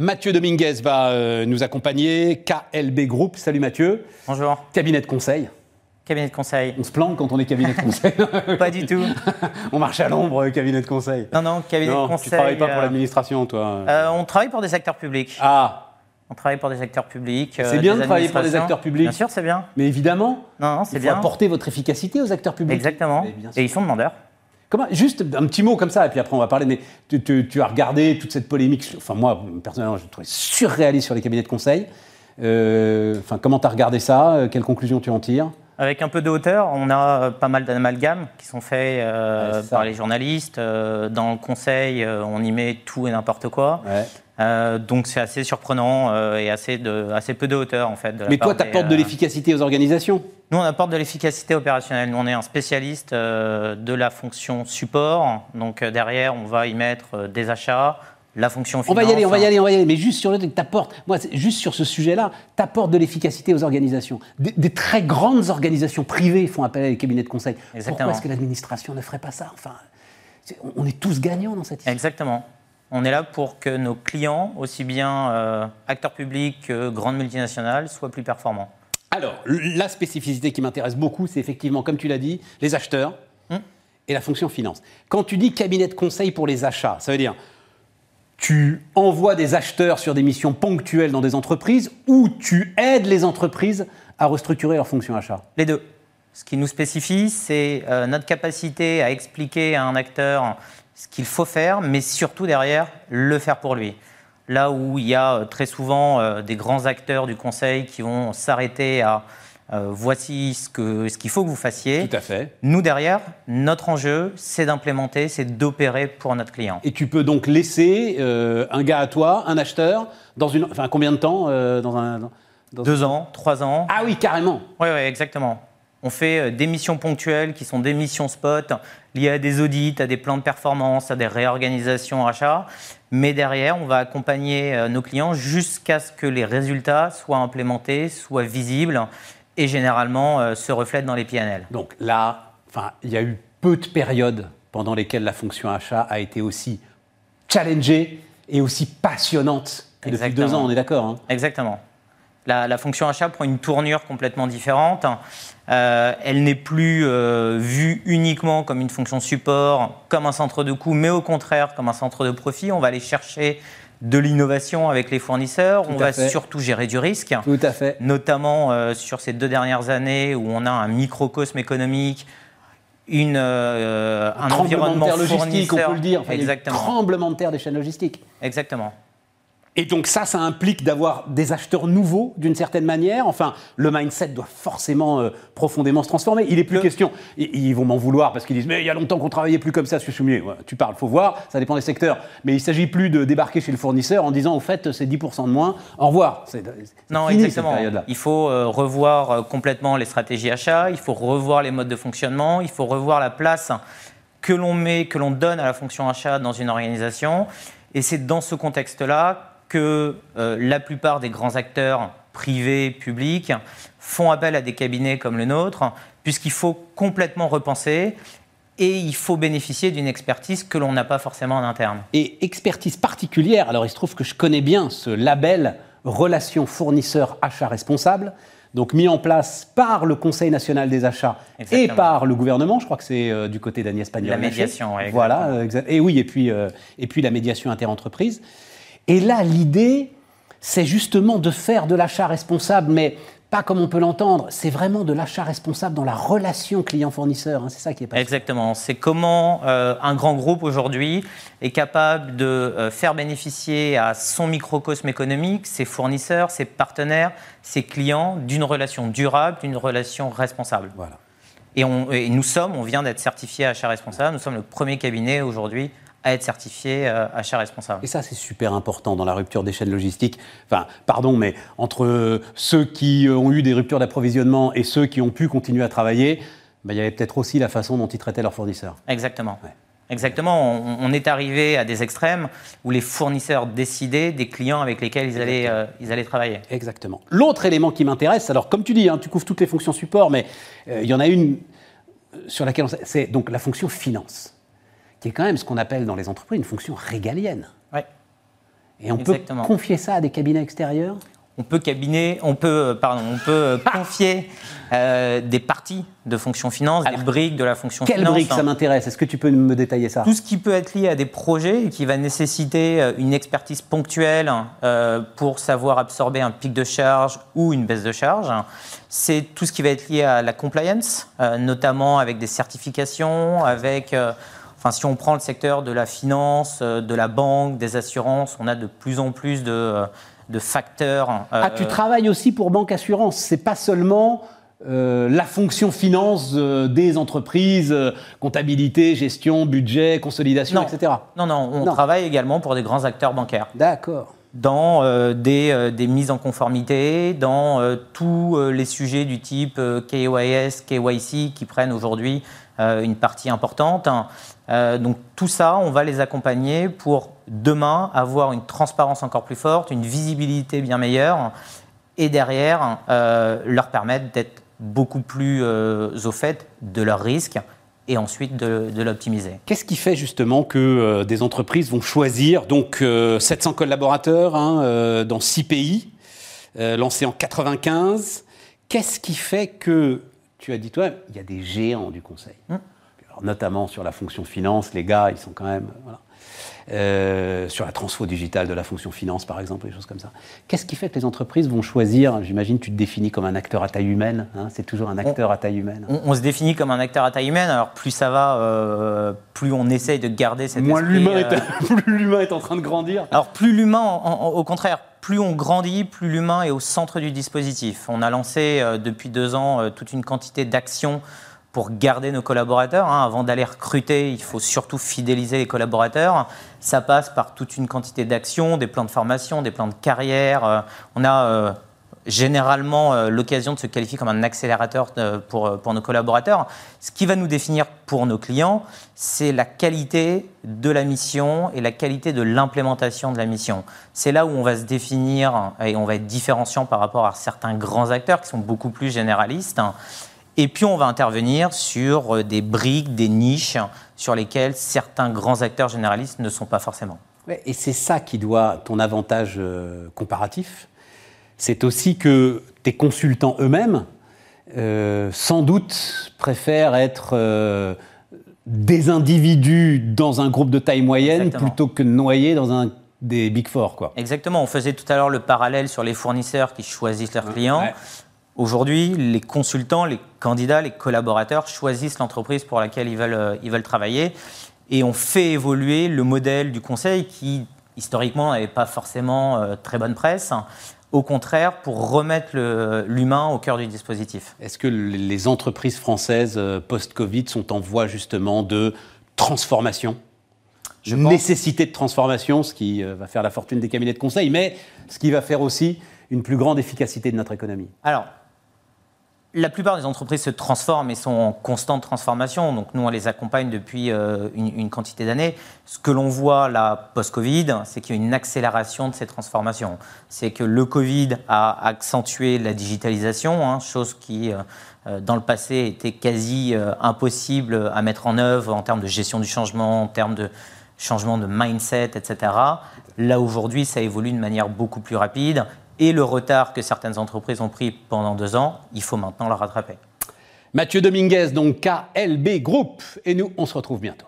Mathieu Dominguez va euh, nous accompagner, KLB Group. Salut Mathieu. Bonjour. Cabinet de conseil. Cabinet de conseil. On se plante quand on est cabinet de conseil Pas du tout. on marche à l'ombre, euh, cabinet de conseil. Non, non, cabinet non, de conseil. Tu travailles pas pour euh, l'administration, toi euh, On travaille pour des acteurs publics. Ah, On travaille pour des acteurs publics. C'est bien de travailler pour des acteurs publics. Bien sûr, c'est bien. mais évidemment, Non, non, il c'est faut apporter votre efficacité aux acteurs publics. Exactement. Et ils sont demandeurs. Juste un petit mot comme ça, et puis après on va parler, mais tu, as regardé toute cette polémique, enfin moi, personnellement, je trouvais surréaliste sur les cabinets de conseil. Euh, Enfin, comment tu as regardé ça? Euh, Quelles conclusions tu en tires? Avec un peu de hauteur, on a euh, pas mal d'amalgames qui sont faits euh, Ouais, par les journalistes. Euh, dans le conseil, on y met tout et n'importe quoi. Ouais. Euh, donc c'est assez surprenant euh, et assez, de, assez peu de hauteur en fait. de la Mais part toi, tu apportes de l'efficacité aux organisations Nous, on apporte de l'efficacité opérationnelle. Nous, on est un spécialiste de la fonction support. Donc, derrière, on va y mettre des achats, la fonction On finance. va y aller, on va y aller, on va y aller. Mais juste sur le truc, t'apportes, moi, juste sur ce sujet-là, t'apportes de l'efficacité aux organisations. Des, des très grandes organisations privées font appel à des cabinets de conseil. Exactement. Pourquoi est-ce que l'administration ne ferait pas ça? Enfin, on- on est tous gagnants dans cette histoire. Exactement. On est là pour que nos clients, aussi bien euh, acteurs publics que grandes multinationales, soient plus performants. Alors, la spécificité qui m'intéresse beaucoup, c'est effectivement, comme tu l'as dit, les acheteurs Hum. et la fonction finance. Quand tu dis cabinet de conseil pour les achats, ça veut dire tu envoies des acheteurs sur des missions ponctuelles dans des entreprises ou tu aides les entreprises à restructurer leur fonction achat? Les deux. Ce qui nous spécifie, c'est euh, notre capacité à expliquer à un acteur ce qu'il faut faire, mais surtout derrière, le faire pour lui. Là où il y a euh, très souvent euh, des grands acteurs du conseil qui vont s'arrêter à euh, voici ce qu'il faut que vous fassiez. Tout à fait. Nous, derrière, notre enjeu, c'est d'implémenter, c'est d'opérer pour notre client. Et tu peux donc laisser euh, un gars à toi, un acheteur, dans une. Enfin, combien de temps euh, dans un. dans- Deux ans, trois ans, Ah oui, carrément. Oui, ouais, exactement. On fait des missions ponctuelles qui sont des missions spot liées à des audits, à des plans de performance, à des réorganisations achats. Mais derrière, on va accompagner nos clients jusqu'à ce que les résultats soient implémentés, soient visibles et généralement euh, se reflètent dans les PNL. Donc là, il y a eu peu de périodes pendant lesquelles la fonction achat a été aussi challengée et aussi passionnante que depuis deux ans, on est d'accord hein Exactement. La, la fonction achat prend une tournure complètement différente. Euh, elle n'est plus euh, vue uniquement comme une fonction support, comme un centre de coût, mais au contraire comme un centre de profit. On va aller chercher de l'innovation avec les fournisseurs. Tout on va fait. surtout gérer du risque, Tout à fait. notamment euh, sur ces deux dernières années où on a un microcosme économique, une, euh, un tremblement de environnement terre logistique, on peut le dire. Enfin, il y a eu Exactement. Tremblement de terre des chaînes logistiques. Exactement. Et donc ça, ça implique d'avoir des acheteurs nouveaux d'une certaine manière. Enfin, le mindset doit forcément euh, profondément se transformer. Il est plus Le- question. Ils, ils vont m'en vouloir parce qu'ils disent mais il y a longtemps qu'on travaillait plus comme ça, ce soumier. Ouais, tu parles, faut voir. Ça dépend des secteurs. Mais il s'agit plus de débarquer chez le fournisseur en disant au fait c'est 10% de moins. Au revoir. Non, fini, exactement. cette. Il faut euh, revoir euh, complètement les stratégies achats, il faut revoir les modes de fonctionnement, il faut revoir la place que l'on met, que l'on donne à la fonction achat dans une organisation. Et c'est dans ce contexte-là que euh, la plupart des grands acteurs privés, publics, font appel à des cabinets comme le nôtre, puisqu'il faut complètement repenser et il faut bénéficier d'une expertise que l'on n'a pas forcément en interne. Et expertise particulière. Alors il se trouve que je connais bien ce label relation fournisseur achat responsable. Donc mis en place par le Conseil national des achats et par le gouvernement, je crois que c'est euh, du côté d'Agnès Pannier. La médiation, ouais, Voilà, exactement. euh, et oui, et puis, euh, et puis la médiation interentreprise. Et là, l'idée, c'est justement de faire de l'achat responsable, mais pas comme on peut l'entendre, c'est vraiment de l'achat responsable dans la relation client-fournisseur. hein, c'est ça qui est pas Exactement. C'est comment euh, un grand groupe aujourd'hui est capable de euh, faire bénéficier à son microcosme économique, ses fournisseurs, ses partenaires, ses clients d'une relation durable, d'une relation responsable. Voilà. Et, on- et nous sommes, on vient d'être certifié achat responsable, nous sommes le premier cabinet aujourd'hui à être certifié euh, achat responsable. Et ça, c'est super important dans la rupture des chaînes logistiques. Enfin, pardon, mais entre ceux qui euh, ont eu des ruptures d'approvisionnement et ceux qui ont pu continuer à travailler, bah, il y avait peut-être aussi la façon dont ils traitaient leurs fournisseurs. Exactement. Ouais. Exactement. On, on est arrivé à des extrêmes où les fournisseurs décidaient des clients avec lesquels ils allaient, euh, ils allaient travailler. Exactement. L'autre élément qui m'intéresse, alors comme tu dis, hein, tu couvres toutes les fonctions support, mais euh, il y en a une sur laquelle on sait- c'est donc la fonction finance, qui est quand même ce qu'on appelle dans les entreprises une fonction régalienne. Ouais. Et on peut confier ça à des cabinets extérieurs? On peut cabinet, on peut, euh, pardon, on peut euh, confier euh, des parties de fonction finance, Alors, des briques de la fonction Quelle finance. brique ça m'intéresse Est-ce que tu peux me détailler ça? Tout ce qui peut être lié à des projets et qui va nécessiter une expertise ponctuelle euh, pour savoir absorber un pic de charge ou une baisse de charge. C'est tout ce qui va être lié à la compliance, euh, notamment avec des certifications, avec... Enfin, si on prend le secteur de la finance, euh, de la banque, des assurances, on a de plus en plus de, euh, de facteurs. euh, Ah, tu travailles aussi pour Banque Assurance. C'est pas seulement euh, la fonction finance euh, des entreprises, euh, comptabilité, gestion, budget, consolidation, Non. etc. Non, non, on Non. travaille également pour des grands acteurs bancaires. D'accord. dans des, des mises en conformité, dans tous les sujets du type KYS, KYC qui prennent aujourd'hui une partie importante. Euh, donc tout ça, on va les accompagner pour demain avoir une transparence encore plus forte, une visibilité bien meilleure et derrière euh, leur permettre d'être beaucoup plus euh, au fait de leurs risques et ensuite de, l'optimiser. Qu'est-ce qui fait justement que euh, des entreprises vont choisir donc euh, 700 collaborateurs hein, euh, dans 6 pays, euh, lancés en 95 Qu'est-ce qui fait que tu as dit toi, il y a des géants du conseil, Alors, notamment sur la fonction finance, les gars, ils sont quand même voilà. Euh, sur la transfo digitale de la fonction finance, par exemple, des choses comme ça. Qu'est-ce qui fait que les entreprises vont choisir J'imagine, tu te définis comme un acteur à taille humaine. hein, c'est toujours un acteur à taille humaine. On, on se définit comme un acteur à taille humaine, alors plus ça va, euh, plus on essaye de garder cet Moins l'humain euh, est, l'humain est en train de grandir. Alors plus l'humain, au contraire, plus on grandit, plus l'humain est au centre du dispositif. On a lancé euh, depuis deux ans euh, toute une quantité d'actions pour garder nos collaborateurs. hein. Avant d'aller recruter, il faut surtout fidéliser les collaborateurs. Ça passe par toute une quantité d'actions, des plans de formation, des plans de carrière. Euh, on a euh, généralement euh, l'occasion de se qualifier comme un accélérateur pour, pour nos collaborateurs. Ce qui va nous définir pour nos clients, c'est la qualité de la mission et la qualité de l'implémentation de la mission. C'est là où on va se définir et on va être différenciant par rapport à certains grands acteurs qui sont beaucoup plus généralistes. Et puis on va intervenir sur euh, des briques, des niches sur lesquelles certains grands acteurs généralistes ne sont pas forcément. Et c'est ça qui doit ton avantage euh, comparatif. C'est aussi que tes consultants eux-mêmes, euh, sans doute, préfèrent être euh, des individus dans un groupe de taille moyenne Exactement. plutôt que noyés dans un des Big Four. Quoi. Exactement, on faisait tout à l'heure le parallèle sur les fournisseurs qui choisissent leurs clients. ouais. Aujourd'hui, les consultants, les candidats, les collaborateurs choisissent l'entreprise pour laquelle ils veulent, euh, ils veulent travailler. Et on fait évoluer le modèle du conseil qui, historiquement, n'avait pas forcément euh, très bonne presse. Au contraire, pour remettre l'humain au cœur du dispositif. Est-ce que les entreprises françaises euh, post-Covid sont en voie justement de transformation? Je pense- Nécessité de transformation, ce qui va faire la fortune des cabinets de conseil, mais ce qui va faire aussi une plus grande efficacité de notre économie. Alors, la plupart des entreprises se transforment et sont en constante transformation. Donc, nous, on les accompagne depuis euh, une, quantité d'années. Ce que l'on voit là, post-Covid, c'est qu'il y a une accélération de ces transformations. C'est que le Covid a accentué la digitalisation, hein, chose qui, euh, euh, dans le passé, était quasi impossible à mettre en œuvre en termes de gestion du changement, en termes de changement de mindset, etc. Là, aujourd'hui, ça évolue de manière beaucoup plus rapide. Et le retard que certaines entreprises ont pris pendant deux ans, il faut maintenant le rattraper. Mathieu Dominguez, donc KLB Group, et nous, on se retrouve bientôt.